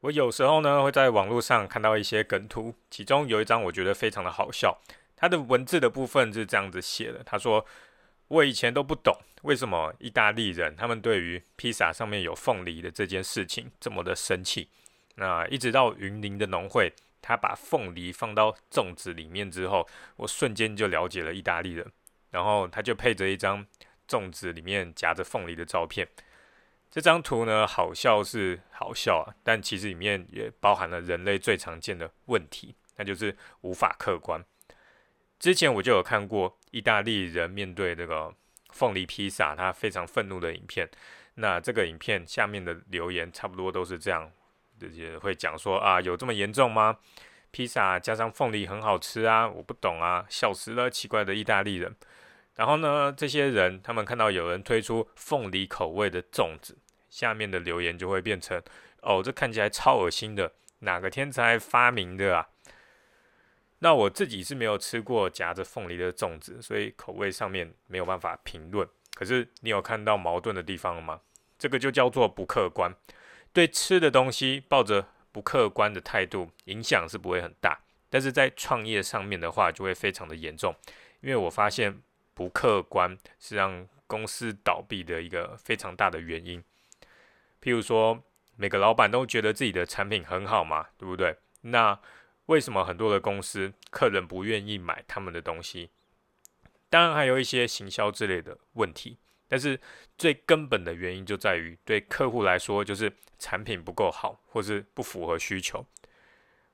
我有时候呢会在网络上看到一些梗图，其中有一张我觉得非常的好笑。它的文字的部分是这样子写的：他说，我以前都不懂为什么意大利人他们对于披萨上面有凤梨的这件事情这么的生气。那一直到云林的农会，他把凤梨放到粽子里面之后，我瞬间就了解了意大利人。然后他就配着一张粽子里面夹着凤梨的照片。这张图呢，好笑是好笑啊，但其实里面也包含了人类最常见的问题，那就是无法客观。之前我就有看过意大利人面对这个凤梨披萨，他非常愤怒的影片。那这个影片下面的留言差不多都是这样，也会讲说啊，有这么严重吗？披萨加上凤梨很好吃啊，我不懂啊，笑死了，奇怪的意大利人。然后呢，这些人他们看到有人推出凤梨口味的粽子，下面的留言就会变成：哦，这看起来超恶心的，哪个天才发明的啊？那我自己是没有吃过夹着凤梨的粽子，所以口味上面没有办法评论。可是你有看到矛盾的地方吗？这个就叫做不客观。对吃的东西抱着不客观的态度，影响是不会很大，但是在创业上面的话，就会非常的严重。因为我发现。不客观是让公司倒闭的一个非常大的原因。譬如说，每个老板都觉得自己的产品很好嘛，对不对？那为什么很多的公司客人不愿意买他们的东西？当然还有一些行销之类的问题，但是最根本的原因就在于对客户来说，就是产品不够好，或是不符合需求。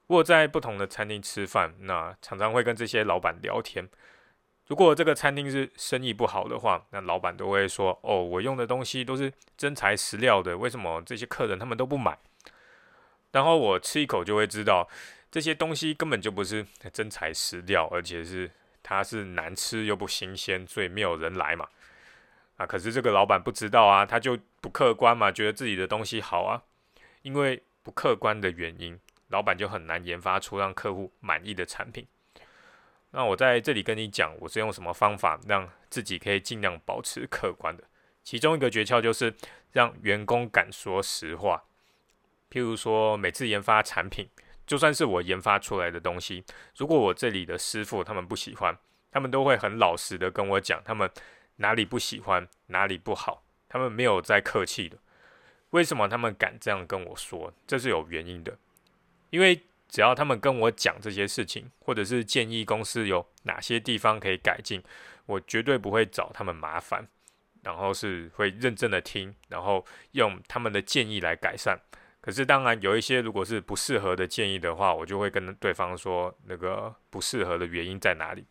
我在不同的餐厅吃饭，那常常会跟这些老板聊天。如果这个餐厅是生意不好的话，那老板都会说：“哦，我用的东西都是真材实料的，为什么这些客人他们都不买？”然后我吃一口就会知道，这些东西根本就不是真材实料，而且是它是难吃又不新鲜，所以没有人来嘛。啊，可是这个老板不知道啊，他就不客观嘛，觉得自己的东西好啊，因为不客观的原因，老板就很难研发出让客户满意的产品。那我在这里跟你讲，我是用什么方法让自己可以尽量保持客观的。其中一个诀窍就是让员工敢说实话。譬如说，每次研发产品，就算是我研发出来的东西，如果我这里的师傅他们不喜欢，他们都会很老实的跟我讲，他们哪里不喜欢，哪里不好，他们没有在客气的。为什么他们敢这样跟我说？这是有原因的，因为。只要他们跟我讲这些事情，或者是建议公司有哪些地方可以改进，我绝对不会找他们麻烦，然后是会认真的听，然后用他们的建议来改善。可是当然有一些如果是不适合的建议的话，我就会跟对方说那个不适合的原因在哪里。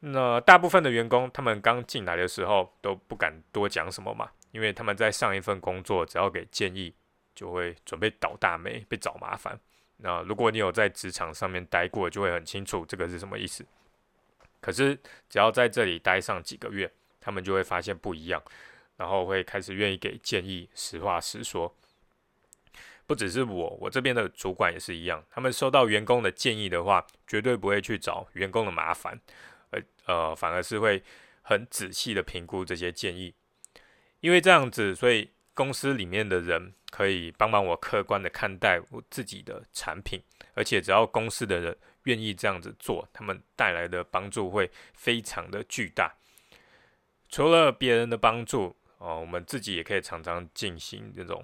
那大部分的员工他们刚进来的时候都不敢多讲什么嘛，因为他们在上一份工作只要给建议，就会准备倒大霉，被找麻烦。那如果你有在职场上面待过，就会很清楚这个是什么意思。可是只要在这里待上几个月，他们就会发现不一样，然后会开始愿意给建议，实话实说。不只是我，我这边的主管也是一样，他们收到员工的建议的话，绝对不会去找员工的麻烦，而呃反而是会很仔细的评估这些建议，因为这样子，所以公司里面的人。可以帮忙我客观的看待我自己的产品，而且只要公司的人愿意这样子做，他们带来的帮助会非常的巨大。除了别人的帮助哦，我们自己也可以常常进行这种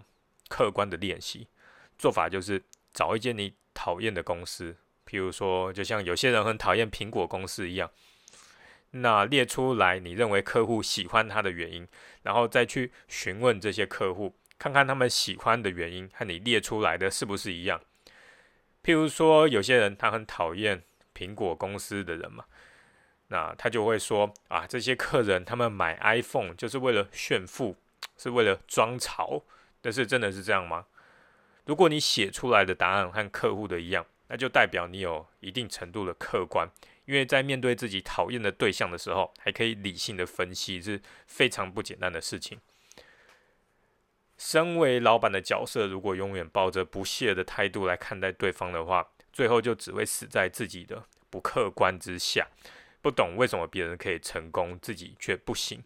客观的练习。做法就是找一间你讨厌的公司，譬如说，就像有些人很讨厌苹果公司一样，那列出来你认为客户喜欢它的原因，然后再去询问这些客户。看看他们喜欢的原因和你列出来的是不是一样？譬如说，有些人他很讨厌苹果公司的人嘛，那他就会说啊，这些客人他们买 iPhone 就是为了炫富，是为了装潮。但是真的是这样吗？如果你写出来的答案和客户的一样，那就代表你有一定程度的客观，因为在面对自己讨厌的对象的时候，还可以理性的分析，是非常不简单的事情。身为老板的角色，如果永远抱着不屑的态度来看待对方的话，最后就只会死在自己的不客观之下。不懂为什么别人可以成功，自己却不行。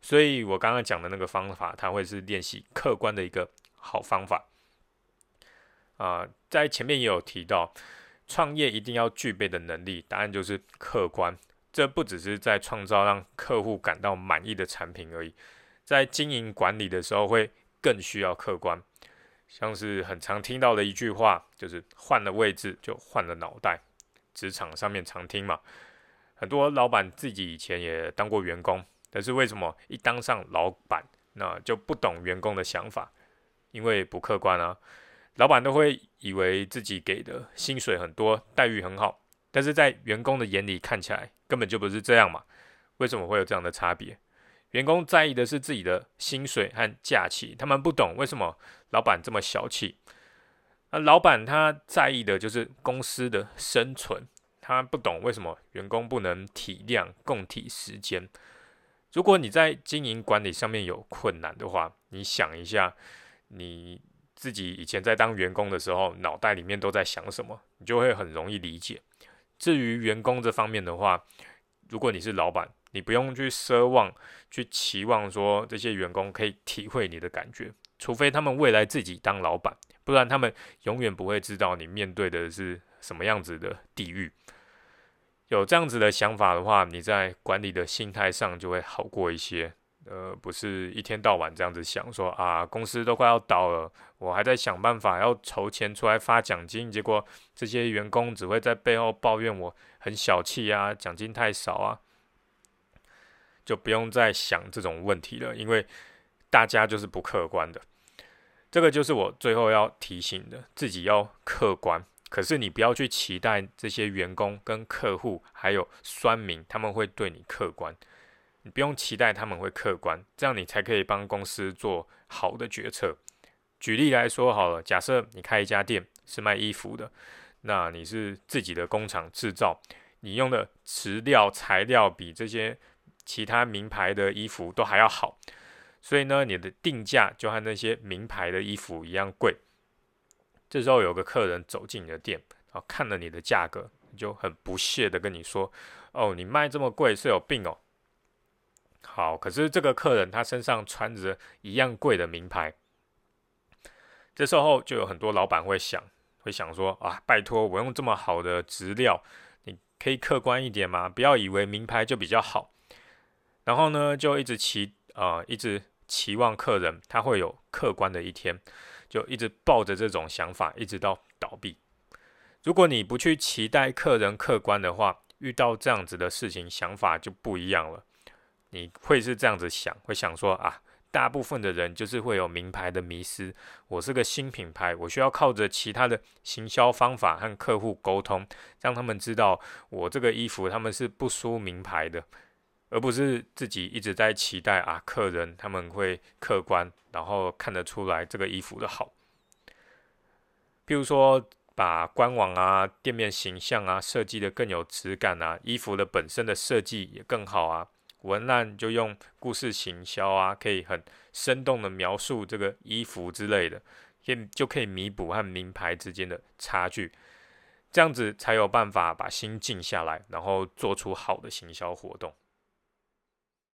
所以我刚刚讲的那个方法，它会是练习客观的一个好方法。啊，在前面也有提到，创业一定要具备的能力，答案就是客观。这不只是在创造让客户感到满意的产品而已，在经营管理的时候会更需要客观。像是很常听到的一句话，就是换了位置就换了脑袋。职场上面常听嘛，很多老板自己以前也当过员工，但是为什么一当上老板，那就不懂员工的想法？因为不客观啊。老板都会以为自己给的薪水很多，待遇很好，但是在员工的眼里看起来根本就不是这样嘛？为什么会有这样的差别？员工在意的是自己的薪水和假期，他们不懂为什么老板这么小气。那老板他在意的就是公司的生存，他不懂为什么员工不能体谅共体时间。如果你在经营管理上面有困难的话，你想一下你。自己以前在当员工的时候，脑袋里面都在想什么，你就会很容易理解。至于员工这方面的话，如果你是老板，你不用去奢望、去期望说这些员工可以体会你的感觉，除非他们未来自己当老板，不然他们永远不会知道你面对的是什么样子的地狱。有这样子的想法的话，你在管理的心态上就会好过一些。呃，不是一天到晚这样子想，说啊，公司都快要倒了，我还在想办法要筹钱出来发奖金，结果这些员工只会在背后抱怨我很小气啊，奖金太少啊，就不用再想这种问题了，因为大家就是不客观的。这个就是我最后要提醒的，自己要客观，可是你不要去期待这些员工跟客户还有酸民他们会对你客观。你不用期待他们会客观，这样你才可以帮公司做好的决策。举例来说好了，假设你开一家店是卖衣服的，那你是自己的工厂制造，你用的材料材料比这些其他名牌的衣服都还要好，所以呢，你的定价就和那些名牌的衣服一样贵。这时候有个客人走进你的店，然后看了你的价格，就很不屑的跟你说：“哦，你卖这么贵是有病哦。”好，可是这个客人他身上穿着一样贵的名牌，这时候就有很多老板会想，会想说啊，拜托我用这么好的质料，你可以客观一点吗？不要以为名牌就比较好，然后呢，就一直期啊，一直期望客人他会有客观的一天，就一直抱着这种想法，一直到倒闭。如果你不去期待客人客观的话，遇到这样子的事情，想法就不一样了。你会是这样子想，会想说啊，大部分的人就是会有名牌的迷失。我是个新品牌，我需要靠着其他的行销方法和客户沟通，让他们知道我这个衣服他们是不输名牌的，而不是自己一直在期待啊，客人他们会客观，然后看得出来这个衣服的好。譬如说，把官网啊、店面形象啊设计的更有质感啊，衣服的本身的设计也更好啊。文案就用故事行销啊，可以很生动的描述这个衣服之类的，可就可以弥补和名牌之间的差距，这样子才有办法把心静下来，然后做出好的行销活动。